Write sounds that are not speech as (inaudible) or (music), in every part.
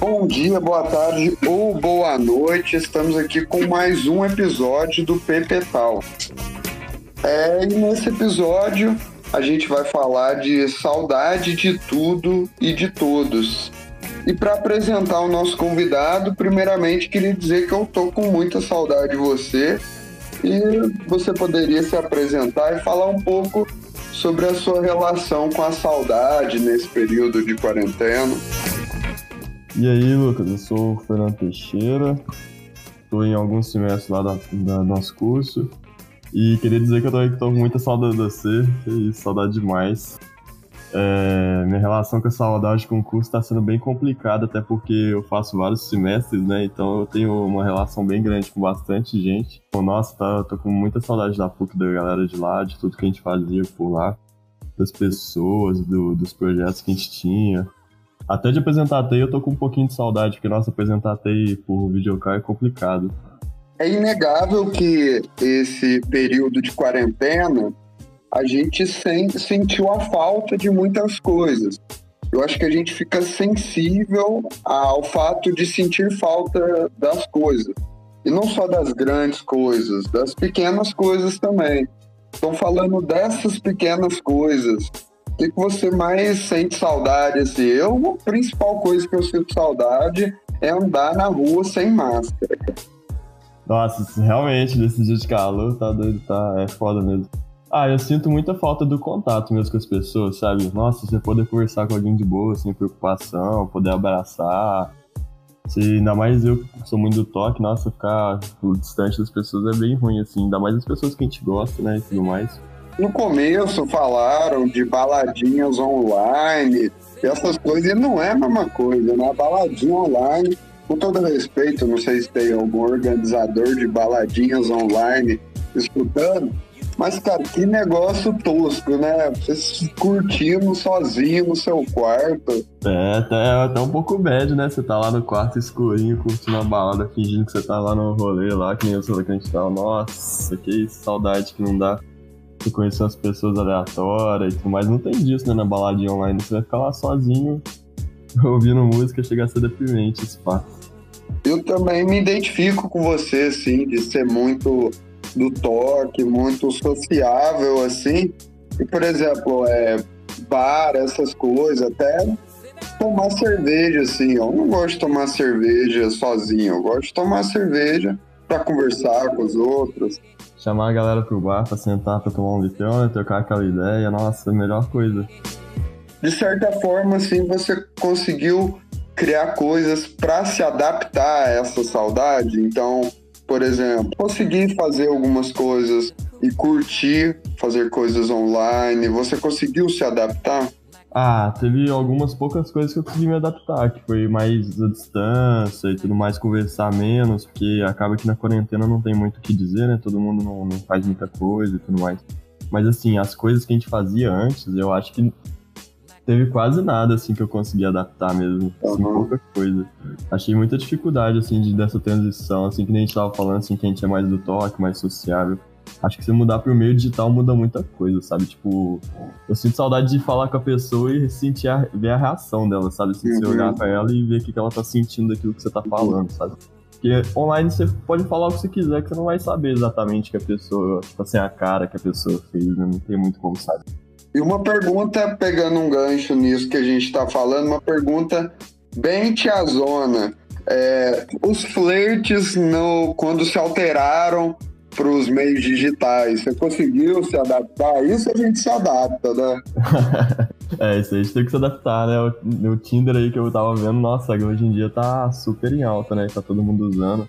Bom dia, boa tarde ou boa noite. Estamos aqui com mais um episódio do PPTal. É, e nesse episódio a gente vai falar de saudade de tudo e de todos. E para apresentar o nosso convidado, primeiramente queria dizer que eu tô com muita saudade de você e você poderia se apresentar e falar um pouco sobre a sua relação com a saudade nesse período de quarentena. E aí, Lucas, eu sou o Fernando Teixeira, estou em alguns semestres lá do nosso curso e queria dizer que eu tô, tô com muita saudade de você, isso, saudade demais. É, minha relação com a saudade com o curso está sendo bem complicada, até porque eu faço vários semestres, né? Então eu tenho uma relação bem grande com bastante gente. Nossa, tá, tô com muita saudade da PUC, da galera de lá, de tudo que a gente fazia por lá, das pessoas, do, dos projetos que a gente tinha. Até de apresentar TEI eu tô com um pouquinho de saudade, porque, nossa, apresentar TEI por videocall é complicado. É inegável que esse período de quarentena a gente sentiu a falta de muitas coisas. Eu acho que a gente fica sensível ao fato de sentir falta das coisas. E não só das grandes coisas, das pequenas coisas também. Estão falando dessas pequenas coisas. O que, que você mais sente saudade? Assim? Eu, a principal coisa que eu sinto saudade é andar na rua sem máscara. Nossa, realmente, nesse dia de calor, tá doido, tá, é foda mesmo. Ah, eu sinto muita falta do contato mesmo com as pessoas, sabe? Nossa, você poder conversar com alguém de boa, sem preocupação, poder abraçar. Se, ainda mais eu que sou muito do toque, nossa, ficar distante das pessoas é bem ruim, assim. Ainda mais as pessoas que a gente gosta, né, e tudo mais. No começo falaram de baladinhas online, essas coisas, e não é a mesma coisa, né? Baladinha online com todo respeito, não sei se tem algum organizador de baladinhas online escutando, mas, cara, que negócio tosco, né? Você curtindo sozinho no seu quarto. É, até, até um pouco bad, né? Você tá lá no quarto escurinho, curtindo a balada, fingindo que você tá lá no rolê lá, que nem eu sou que a gente tá. Nossa, que saudade que não dá. Você conhecer as pessoas aleatórias e tudo mais. Não tem disso, né? Na baladinha online. Você vai ficar lá sozinho, (laughs) ouvindo música chega a ser deprimente esse fato. Eu também me identifico com você, assim, de ser muito do toque, muito sociável, assim. E, por exemplo, é, bar, essas coisas, até tomar cerveja, assim. Eu não gosto de tomar cerveja sozinho, eu gosto de tomar cerveja para conversar com os outros. Chamar a galera pro bar pra sentar pra tomar um litrão, trocar aquela ideia, nossa, a melhor coisa de certa forma, assim, você conseguiu criar coisas para se adaptar a essa saudade. Então, por exemplo, conseguir fazer algumas coisas e curtir fazer coisas online. Você conseguiu se adaptar? Ah, teve algumas poucas coisas que eu consegui me adaptar, que foi mais a distância e tudo mais, conversar menos, porque acaba que na quarentena não tem muito o que dizer, né? Todo mundo não, não faz muita coisa e tudo mais. Mas assim, as coisas que a gente fazia antes, eu acho que teve quase nada, assim, que eu consegui adaptar mesmo. Assim, uhum. pouca coisa. Achei muita dificuldade, assim, de, dessa transição, assim, que nem a gente tava falando, assim, que a gente é mais do toque, mais sociável. Acho que se mudar pro meio digital muda muita coisa, sabe? Tipo, eu sinto saudade de falar com a pessoa e sentir a, ver a reação dela, sabe? Assim, uhum. Você olhar pra ela e ver o que, que ela tá sentindo daquilo que você tá falando, sabe? Porque online você pode falar o que você quiser, que você não vai saber exatamente que a pessoa, tipo assim, a cara que a pessoa fez, né? Não tem muito como saber. E uma pergunta, pegando um gancho nisso que a gente está falando, uma pergunta bem tiazona. É, os flertes, no, quando se alteraram para os meios digitais, você conseguiu se adaptar? Isso a gente se adapta, né? (laughs) é, isso a gente tem que se adaptar, né? O, o Tinder aí que eu tava vendo, nossa, hoje em dia tá super em alta, né? Tá todo mundo usando.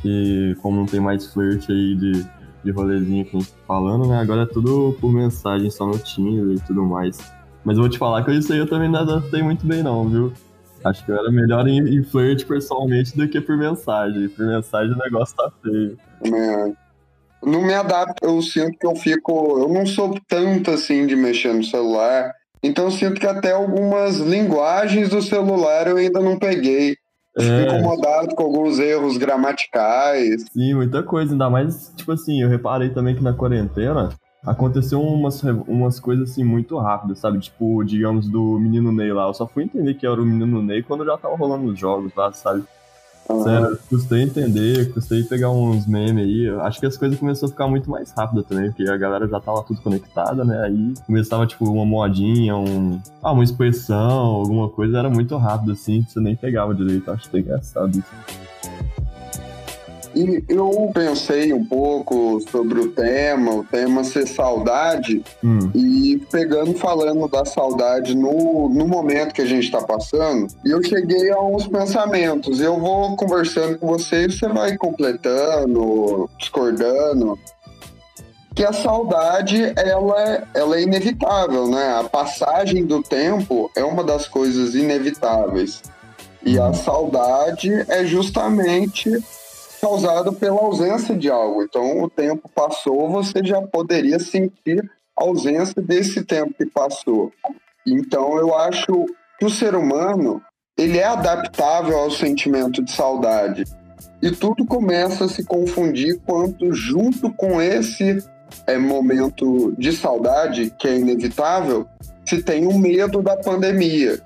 Que como não tem mais flerte aí de de rolezinho que a gente tá falando, né? Agora é tudo por mensagem, só no Tinder e tudo mais. Mas eu vou te falar que isso aí eu também não adaptei muito bem, não, viu? Acho que eu era melhor em, em flirt pessoalmente do que por mensagem. Por mensagem o negócio tá feio. É. Não me adapto, eu sinto que eu fico. Eu não sou tanto assim de mexer no celular. Então eu sinto que até algumas linguagens do celular eu ainda não peguei. É. Incomodado com alguns erros gramaticais. Sim, muita coisa. Ainda mais, tipo assim, eu reparei também que na quarentena aconteceu umas, umas coisas assim muito rápidas, sabe? Tipo, digamos, do menino Ney lá. Eu só fui entender que era o menino Ney quando já tava rolando os jogos lá, sabe? Sério, custei entender, custei pegar uns memes aí. Acho que as coisas começaram a ficar muito mais rápidas também, porque a galera já tava tudo conectada, né? Aí começava, tipo, uma modinha, um, ah, uma expressão, alguma coisa, era muito rápido, assim, você nem pegava direito. Acho que é engraçado isso. E eu pensei um pouco sobre o tema, o tema ser saudade, hum. e pegando, falando da saudade no, no momento que a gente está passando, eu cheguei a uns pensamentos. Eu vou conversando com você e você vai completando, discordando. Que a saudade, ela, é, ela é inevitável, né? A passagem do tempo é uma das coisas inevitáveis. E a saudade é justamente causado pela ausência de algo. Então, o tempo passou, você já poderia sentir ausência desse tempo que passou. Então, eu acho que o ser humano ele é adaptável ao sentimento de saudade. E tudo começa a se confundir quando, junto com esse é, momento de saudade, que é inevitável, se tem o medo da pandemia.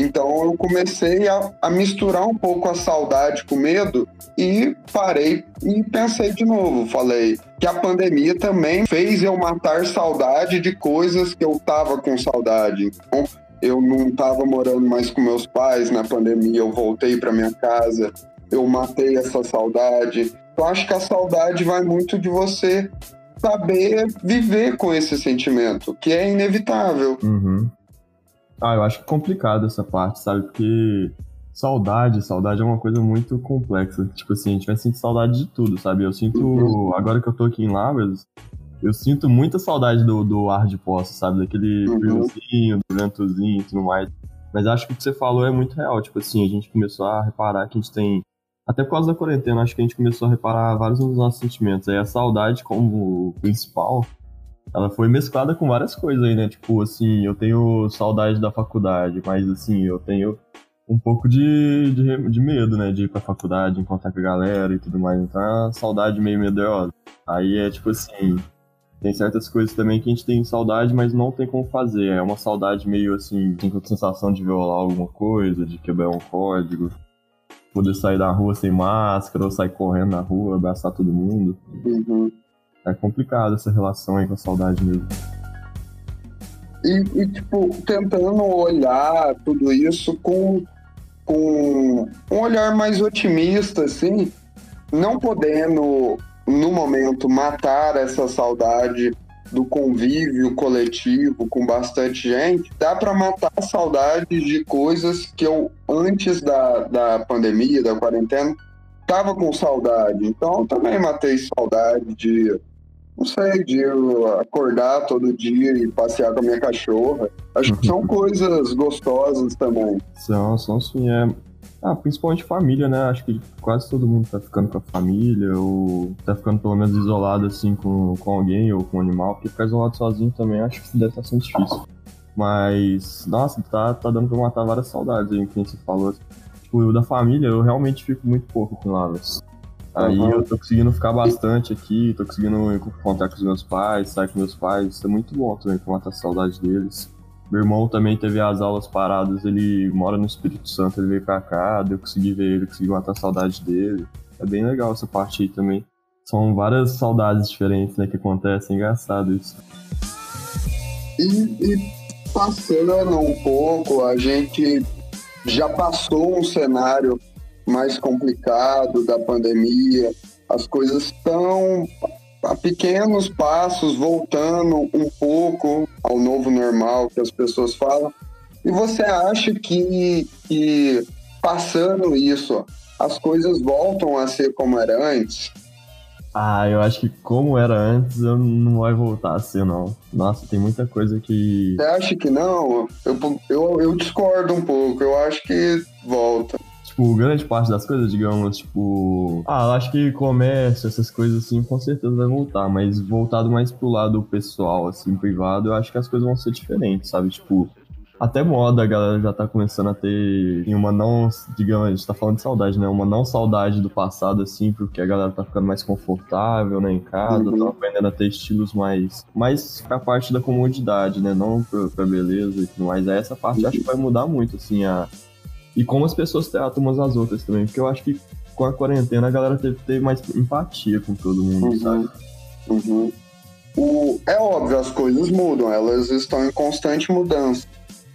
Então eu comecei a, a, misturar um pouco a saudade com medo e parei e pensei de novo. Falei que a pandemia também fez eu matar saudade de coisas que eu tava com saudade. Então eu não tava morando mais com meus pais na pandemia, eu voltei para minha casa, eu matei essa saudade. Eu acho que a saudade vai muito de você saber viver com esse sentimento, que é inevitável. Uhum. Ah, eu acho complicado essa parte, sabe? Porque saudade, saudade é uma coisa muito complexa. Tipo assim, a gente vai sentir saudade de tudo, sabe? Eu sinto, uhum. agora que eu tô aqui em Lavras, eu sinto muita saudade do, do ar de poça, sabe? Daquele uhum. friozinho, do ventozinho e tudo mais. Mas acho que o que você falou é muito real. Tipo assim, a gente começou a reparar que a gente tem. Até por causa da quarentena, acho que a gente começou a reparar vários dos nossos sentimentos. Aí a saudade como principal ela foi mesclada com várias coisas aí, né? Tipo, assim, eu tenho saudade da faculdade, mas assim, eu tenho um pouco de, de, de medo, né? De ir pra faculdade, encontrar com a galera e tudo mais. Então é uma saudade meio medrosa. Aí é tipo assim, tem certas coisas também que a gente tem saudade, mas não tem como fazer. É uma saudade meio assim, com sensação de violar alguma coisa, de quebrar um código. Poder sair da rua sem máscara, ou sair correndo na rua, abraçar todo mundo. Uhum. É complicado essa relação aí com a saudade mesmo. E, e, tipo, tentando olhar tudo isso com, com um olhar mais otimista, assim, não podendo, no momento, matar essa saudade do convívio coletivo com bastante gente, dá para matar a saudade de coisas que eu, antes da, da pandemia, da quarentena, tava com saudade. Então, eu também matei saudade de não sei, de acordar todo dia e passear com a minha cachorra. Acho que são coisas gostosas também. São, são sim, é. Ah, principalmente família, né? Acho que quase todo mundo tá ficando com a família, ou tá ficando pelo menos isolado assim com, com alguém ou com um animal, porque ficar isolado sozinho também acho que deve estar sendo difícil. Mas, nossa, tá, tá dando pra matar várias saudades aí, que você falou. Tipo, da família, eu realmente fico muito pouco com Lavras. Aí uhum. eu tô conseguindo ficar bastante aqui, tô conseguindo contar com os meus pais, sair com meus pais, isso é muito bom também pra matar a saudade deles. Meu irmão também teve as aulas paradas, ele mora no Espírito Santo, ele veio pra cá, eu consegui ver ele, consegui matar a saudade dele. É bem legal essa parte aí também. São várias saudades diferentes, né, que acontecem, engraçado isso. E, e passando um pouco, a gente já passou um cenário mais complicado da pandemia, as coisas estão a pequenos passos voltando um pouco ao novo normal que as pessoas falam. E você acha que, que passando isso, as coisas voltam a ser como era antes? Ah, eu acho que como era antes, não vai voltar a ser, não. Nossa, tem muita coisa que. Você acha que não? Eu, eu, eu discordo um pouco. Eu acho que volta. Tipo, grande parte das coisas, digamos, tipo. Ah, eu acho que comércio, essas coisas assim, com certeza vai voltar, mas voltado mais pro lado pessoal, assim, privado, eu acho que as coisas vão ser diferentes, sabe? Tipo, até moda a galera já tá começando a ter uma não, digamos, a gente tá falando de saudade, né? Uma não saudade do passado, assim, porque a galera tá ficando mais confortável, né, em casa, uhum. tá aprendendo a ter estilos mais, mais pra parte da comodidade, né? Não pra, pra beleza e tudo mais. Aí essa parte acho que vai mudar muito, assim, a... E como as pessoas tratam umas às outras também, porque eu acho que com a quarentena a galera teve, teve mais empatia com todo mundo, uhum. sabe? Uhum. O, é óbvio, as coisas mudam, elas estão em constante mudança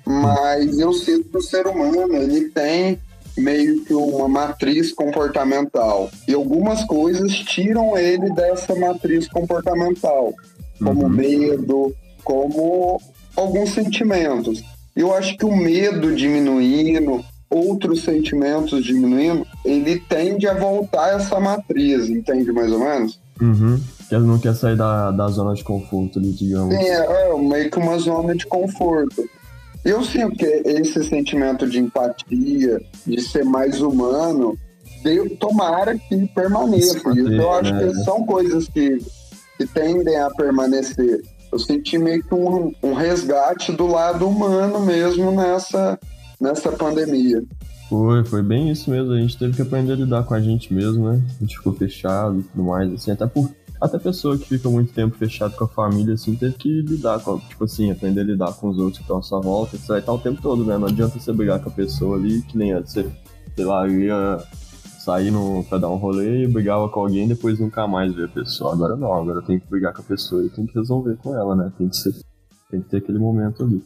mas eu sinto que o ser humano ele tem meio que uma matriz comportamental e algumas coisas tiram ele dessa matriz comportamental, como uhum. medo, como alguns sentimentos. Eu acho que o medo diminuindo, outros sentimentos diminuindo, ele tende a voltar a essa matriz, entende mais ou menos? Uhum. Que ele não quer sair da, da zona de conforto digamos. Sim, é, é meio que uma zona de conforto. Eu sinto que esse sentimento de empatia, de ser mais humano, Deus, tomara que permaneça. Isso, eu acho né? que são coisas que, que tendem a permanecer. Eu senti meio que um, um resgate do lado humano mesmo nessa, nessa pandemia. Foi, foi bem isso mesmo. A gente teve que aprender a lidar com a gente mesmo, né? A gente ficou fechado e tudo mais, assim, até por até pessoa que fica muito tempo fechado com a família, assim, teve que lidar com, tipo assim, aprender a lidar com os outros que estão à sua volta, você vai estar o tempo todo, né? Não adianta você brigar com a pessoa ali, que nem você, sei lá, ia sair no, pra dar um rolê e brigava com alguém depois nunca mais ver a pessoa. Agora não, agora tem que brigar com a pessoa e tem que resolver com ela, né? Tem que, ser, tem que ter aquele momento ali.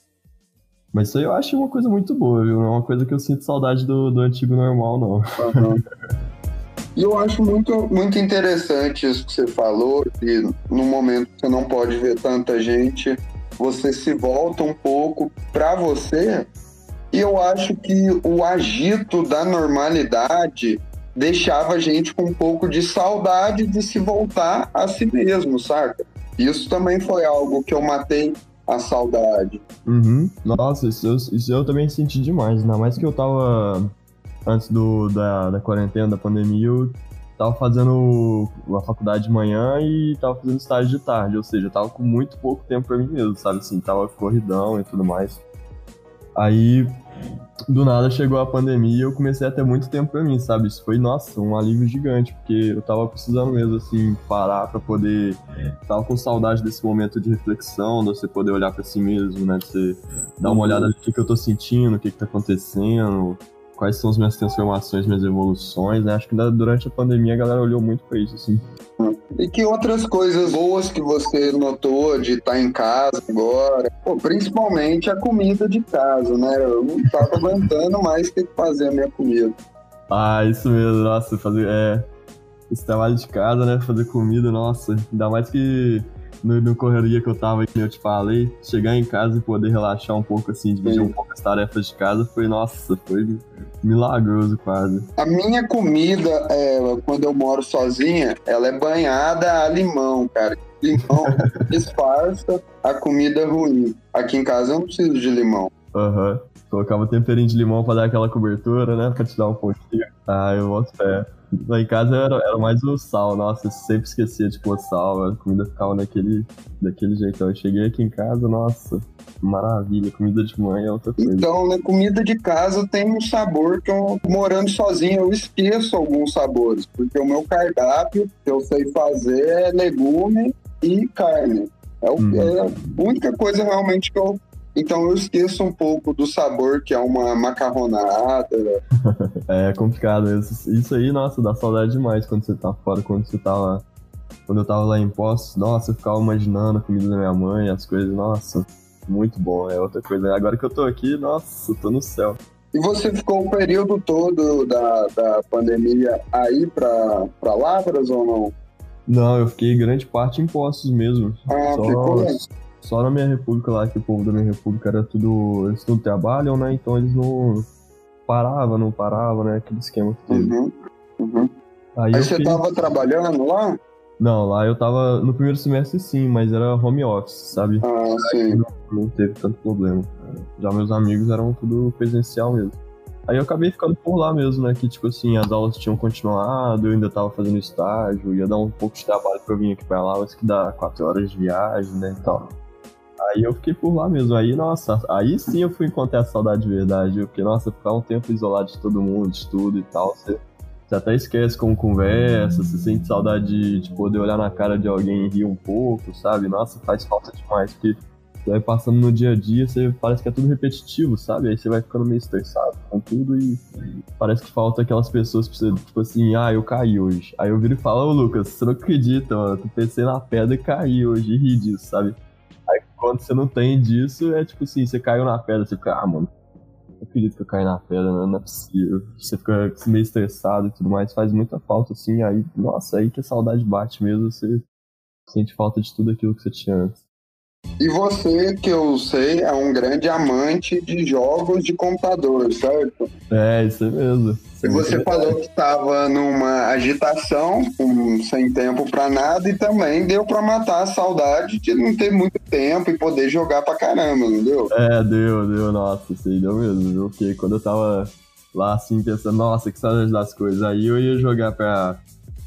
Mas isso aí eu acho uma coisa muito boa, viu? Não é uma coisa que eu sinto saudade do, do antigo normal, não. Uhum. (laughs) E eu acho muito, muito interessante isso que você falou, que no momento que você não pode ver tanta gente, você se volta um pouco para você. E eu acho que o agito da normalidade deixava a gente com um pouco de saudade de se voltar a si mesmo, saca? Isso também foi algo que eu matei a saudade. Uhum. Nossa, isso eu, isso eu também senti demais, ainda mais que eu tava antes do, da, da quarentena, da pandemia, eu tava fazendo a faculdade de manhã e tava fazendo estágio de tarde, ou seja, eu tava com muito pouco tempo pra mim mesmo, sabe? Assim, tava corridão e tudo mais. Aí, do nada chegou a pandemia e eu comecei a ter muito tempo pra mim, sabe? Isso foi, nossa, um alívio gigante, porque eu tava precisando mesmo, assim, parar pra poder. Tava com saudade desse momento de reflexão, de você poder olhar pra si mesmo, né? De você dar uma olhada no que, que eu tô sentindo, o que, que tá acontecendo, quais são as minhas transformações, minhas evoluções, né? Acho que durante a pandemia a galera olhou muito pra isso, assim. E que outras coisas boas que você notou de estar tá em casa agora? Pô, principalmente a comida de casa, né? Eu não tava aguentando mais ter que fazer a minha comida. Ah, isso mesmo, nossa, fazer. É. Esse trabalho de casa, né? Fazer comida, nossa. Ainda mais que no, no correria que eu tava, que eu te falei, chegar em casa e poder relaxar um pouco, assim, dividir Sim. um pouco as tarefas de casa, foi, nossa, foi milagroso quase. A minha comida, é, quando eu moro sozinha, ela é banhada a limão, cara. Limão (laughs) disfarça a comida ruim. Aqui em casa eu não preciso de limão. Aham. Uhum. Colocava temperinho de limão pra dar aquela cobertura, né? Pra te dar um pouquinho. Ah, eu boto fé. Lá em casa era, era mais o sal, nossa, eu sempre esquecia de pôr sal, a comida ficava daquele, daquele jeito. Eu cheguei aqui em casa, nossa, maravilha, comida de mãe é outra coisa. Então, né, comida de casa tem um sabor que eu, morando sozinho, eu esqueço alguns sabores, porque o meu cardápio que eu sei fazer é legume e carne. É, o, hum. é a única coisa realmente que eu então eu esqueço um pouco do sabor que é uma macarronada. (laughs) é complicado. Isso aí, nossa, dá saudade demais quando você tá fora, quando você tá lá. Quando eu tava lá em Poços, nossa, eu ficava imaginando a comida da minha mãe, as coisas, nossa, muito bom, é outra coisa. Agora que eu tô aqui, nossa, eu tô no céu. E você ficou o período todo da, da pandemia aí pra, pra Lavras ou não? Não, eu fiquei grande parte em Poços mesmo. Ah, Só... ficou só na minha república lá, que o povo da minha república era tudo. Eles tudo trabalham, né? Então eles não paravam, não paravam, né? Aquele esquema que teve. Uhum, uhum. Aí, Aí você fiz... tava trabalhando lá? Não, lá eu tava no primeiro semestre sim, mas era home office, sabe? Ah, sim. Não, não, teve tanto problema. Já meus amigos eram tudo presencial mesmo. Aí eu acabei ficando por lá mesmo, né? Que, tipo assim, as aulas tinham continuado, eu ainda tava fazendo estágio, ia dar um pouco de trabalho pra eu vir aqui pra lá, mas que dá quatro horas de viagem, né, e tal. Aí eu fiquei por lá mesmo. Aí, nossa, aí sim eu fui encontrar a saudade de verdade. Porque, nossa, ficar um tempo isolado de todo mundo, de tudo e tal, você, você até esquece como conversa, você sente saudade de, de poder olhar na cara de alguém e rir um pouco, sabe? Nossa, faz falta demais, porque você vai passando no dia a dia, você parece que é tudo repetitivo, sabe? Aí você vai ficando meio estressado com tudo e parece que falta aquelas pessoas que você, tipo assim, ah, eu caí hoje. Aí eu viro e falo, ô Lucas, você não acredita, mano, tu pensei na pedra e caí hoje e ri disso, sabe? Quando você não tem disso, é tipo assim, você caiu na pedra, você fica, ah, mano, eu acredito que eu caí na pedra, não é possível. Você fica meio estressado e tudo mais, faz muita falta, assim, aí, nossa, aí que a saudade bate mesmo, você sente falta de tudo aquilo que você tinha antes. E você, que eu sei, é um grande amante de jogos de computador, certo? É, isso mesmo. E você falou que estava numa agitação, um, sem tempo para nada, e também deu para matar a saudade de não ter muito tempo e poder jogar pra caramba, não deu? É, deu, deu, nossa, isso aí deu mesmo, viu? Porque quando eu tava lá assim, pensando, nossa, que saudade das coisas, aí eu ia jogar pra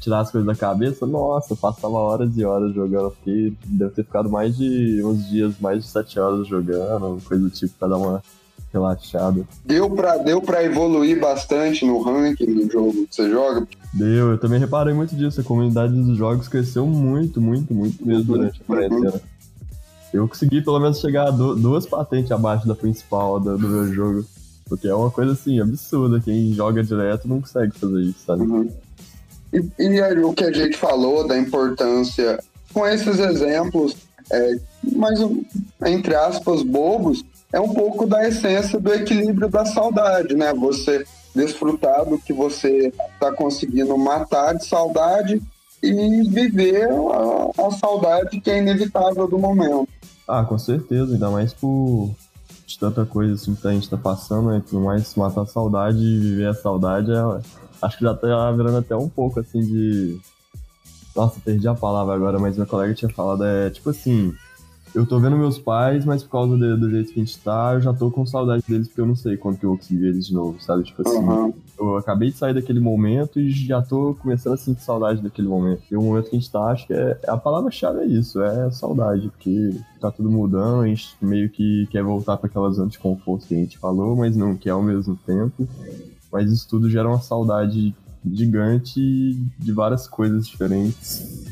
tirar as coisas da cabeça, nossa, eu passava horas e horas jogando, porque deve ter ficado mais de uns dias, mais de sete horas jogando, coisa do tipo, pra dar uma relaxada. Deu pra, deu pra evoluir bastante no ranking do jogo que você joga? Deu, eu também reparei muito disso, a comunidade dos jogos cresceu muito, muito, muito mesmo durante a quarentena. Uhum. Eu consegui pelo menos chegar a duas patentes abaixo da principal do, do meu jogo. Porque é uma coisa assim, absurda. Quem joga direto não consegue fazer isso, sabe? Uhum. E, e o que a gente falou da importância, com esses exemplos, é, mais entre aspas, bobos, é um pouco da essência do equilíbrio da saudade, né? Você desfrutar do que você está conseguindo matar de saudade e viver a, a, saudade que é inevitável do momento. Ah, com certeza, ainda mais por tanta coisa assim que a gente está passando, né? Por mais matar a saudade e viver a saudade é Acho que já tá virando até um pouco assim de. Nossa, perdi a palavra agora, mas meu colega tinha falado, é tipo assim, eu tô vendo meus pais, mas por causa de, do jeito que a gente tá, eu já tô com saudade deles, porque eu não sei quando que eu vou conseguir ver eles de novo, sabe? Tipo assim, uhum. eu acabei de sair daquele momento e já tô começando a sentir saudade daquele momento. E o momento que a gente tá, acho que é, a palavra-chave é isso, é saudade, porque tá tudo mudando, a gente meio que quer voltar para aquela zona de conforto que a gente falou, mas não quer ao mesmo tempo mas isso tudo gera uma saudade gigante de várias coisas diferentes.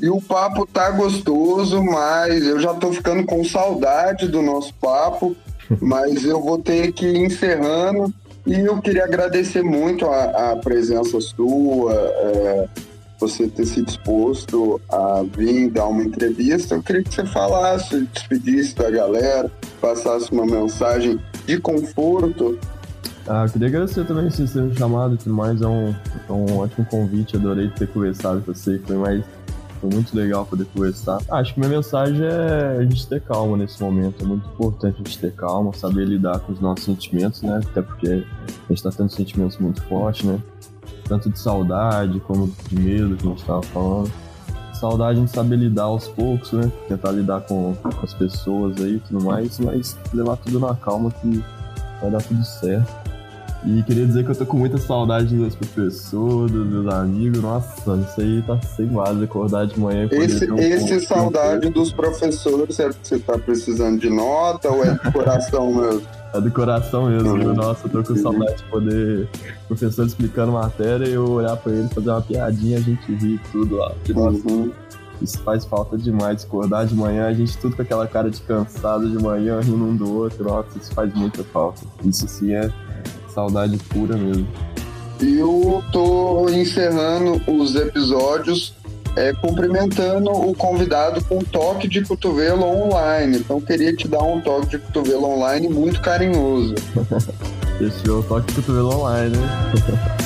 E o papo tá gostoso, mas eu já tô ficando com saudade do nosso papo, (laughs) mas eu vou ter que ir encerrando. E eu queria agradecer muito a, a presença sua, é, você ter se disposto a vir dar uma entrevista. Eu queria que você falasse, despedisse da galera, passasse uma mensagem de conforto ah, queria agradecer também por ser chamado e tudo mais. É um, é um ótimo convite. Adorei ter conversado com você. Foi mais. Foi muito legal poder conversar. Ah, acho que minha mensagem é a gente ter calma nesse momento. É muito importante a gente ter calma, saber lidar com os nossos sentimentos, né? Até porque a gente tá tendo sentimentos muito fortes, né? Tanto de saudade como de medo que a gente tava falando. Saudade a gente saber lidar aos poucos, né? Tentar lidar com, com as pessoas aí e tudo mais, mas levar tudo na calma que vai dar tudo certo. E queria dizer que eu tô com muita saudade dos meus professores, dos meus amigos. Nossa, isso aí tá sem base, acordar de manhã. Esse, um esse saudade dos professores, é porque você tá precisando de nota ou é de coração mesmo? É do coração mesmo, uhum. Nossa, eu tô com saudade de poder o professor explicando matéria e eu olhar pra ele, fazer uma piadinha, a gente rir tudo lá. Nossa, uhum. isso faz falta demais. Acordar de manhã, a gente tudo com aquela cara de cansado de manhã, rindo um do outro. Nossa, isso faz muita falta. Isso sim é Saudade pura mesmo. Eu tô encerrando os episódios é, cumprimentando o convidado com um toque de cotovelo online. Então queria te dar um toque de cotovelo online muito carinhoso. (laughs) Fechou, toque de cotovelo online, né? (laughs)